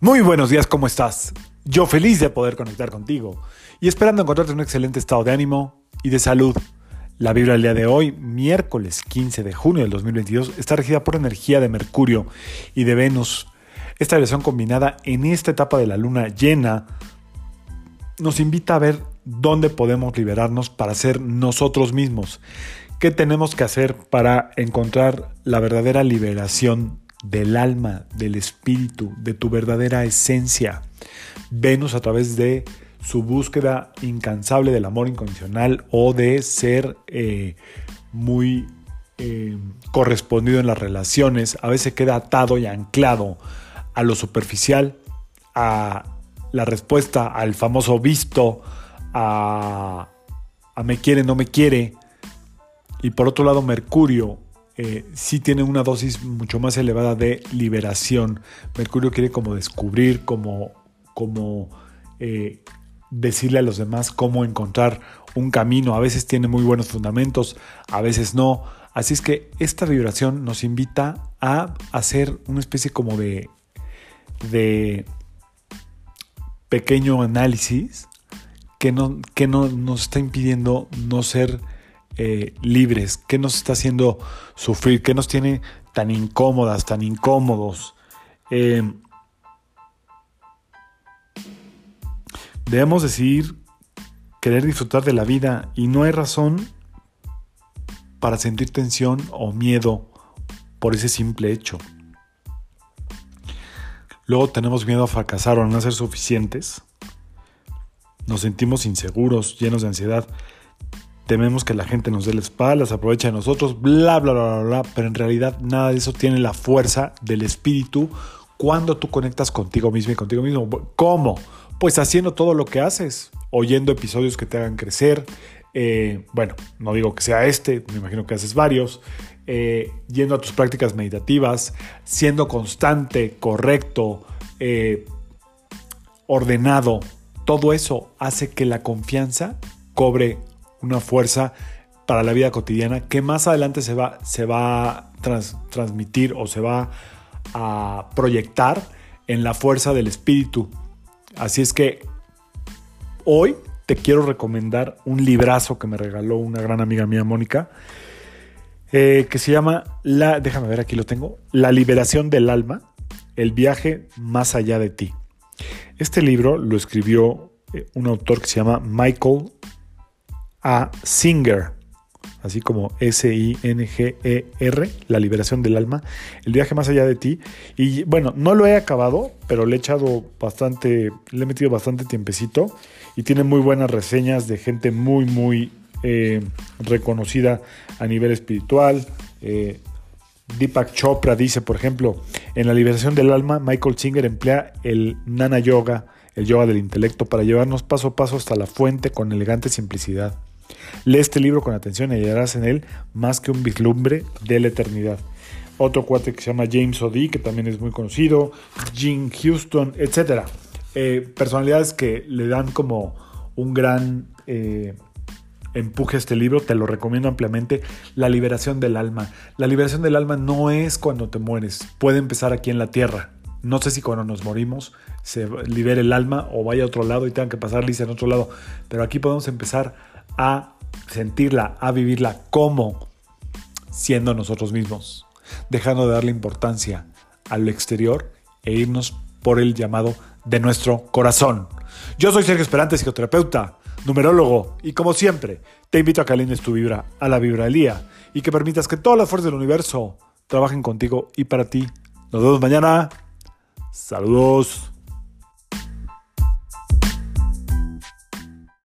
Muy buenos días, ¿cómo estás? Yo feliz de poder conectar contigo y esperando encontrarte en un excelente estado de ánimo y de salud. La vibra del día de hoy, miércoles 15 de junio del 2022, está regida por energía de Mercurio y de Venus. Esta vibración combinada en esta etapa de la luna llena nos invita a ver dónde podemos liberarnos para ser nosotros mismos. ¿Qué tenemos que hacer para encontrar la verdadera liberación del alma, del espíritu, de tu verdadera esencia. Venus a través de su búsqueda incansable del amor incondicional o de ser eh, muy eh, correspondido en las relaciones, a veces queda atado y anclado a lo superficial, a la respuesta al famoso visto, a, a me quiere, no me quiere. Y por otro lado, Mercurio eh, sí tiene una dosis mucho más elevada de liberación. Mercurio quiere como descubrir, como, como eh, decirle a los demás cómo encontrar un camino. A veces tiene muy buenos fundamentos, a veces no. Así es que esta vibración nos invita a hacer una especie como de, de pequeño análisis que, no, que no, nos está impidiendo no ser eh, libres, qué nos está haciendo sufrir, qué nos tiene tan incómodas, tan incómodos. Eh, debemos decidir querer disfrutar de la vida y no hay razón para sentir tensión o miedo por ese simple hecho. Luego tenemos miedo a fracasar o a no ser suficientes. Nos sentimos inseguros, llenos de ansiedad tememos que la gente nos dé la espalda, se aprovecha de nosotros, bla, bla, bla, bla, bla, pero en realidad nada de eso tiene la fuerza del espíritu cuando tú conectas contigo mismo y contigo mismo. ¿Cómo? Pues haciendo todo lo que haces, oyendo episodios que te hagan crecer. Eh, bueno, no digo que sea este, me imagino que haces varios. Eh, yendo a tus prácticas meditativas, siendo constante, correcto, eh, ordenado. Todo eso hace que la confianza cobre una fuerza para la vida cotidiana que más adelante se va, se va a transmitir o se va a proyectar en la fuerza del espíritu. Así es que hoy te quiero recomendar un librazo que me regaló una gran amiga mía, Mónica, eh, que se llama, la, déjame ver, aquí lo tengo, La liberación del alma, el viaje más allá de ti. Este libro lo escribió eh, un autor que se llama Michael a Singer, así como S-I-N-G-E-R, La liberación del alma, El viaje más allá de ti. Y bueno, no lo he acabado, pero le he echado bastante, le he metido bastante tiempecito y tiene muy buenas reseñas de gente muy, muy eh, reconocida a nivel espiritual. Eh, Deepak Chopra dice, por ejemplo, en La liberación del alma, Michael Singer emplea el Nana Yoga, el yoga del intelecto, para llevarnos paso a paso hasta la fuente con elegante simplicidad. Lee este libro con atención y hallarás en él más que un vislumbre de la eternidad. Otro cuate que se llama James O'Dea, que también es muy conocido, Jim Houston, etc. Eh, personalidades que le dan como un gran eh, empuje a este libro, te lo recomiendo ampliamente. La liberación del alma. La liberación del alma no es cuando te mueres, puede empezar aquí en la tierra. No sé si cuando nos morimos se libere el alma o vaya a otro lado y tenga que pasar lisa en otro lado, pero aquí podemos empezar a sentirla, a vivirla como siendo nosotros mismos, dejando de darle importancia al exterior e irnos por el llamado de nuestro corazón. Yo soy Sergio Esperante, psicoterapeuta, numerólogo, y como siempre, te invito a que alines tu vibra a la vibralía y que permitas que todas las fuerzas del universo trabajen contigo y para ti. Nos vemos mañana. Saludos.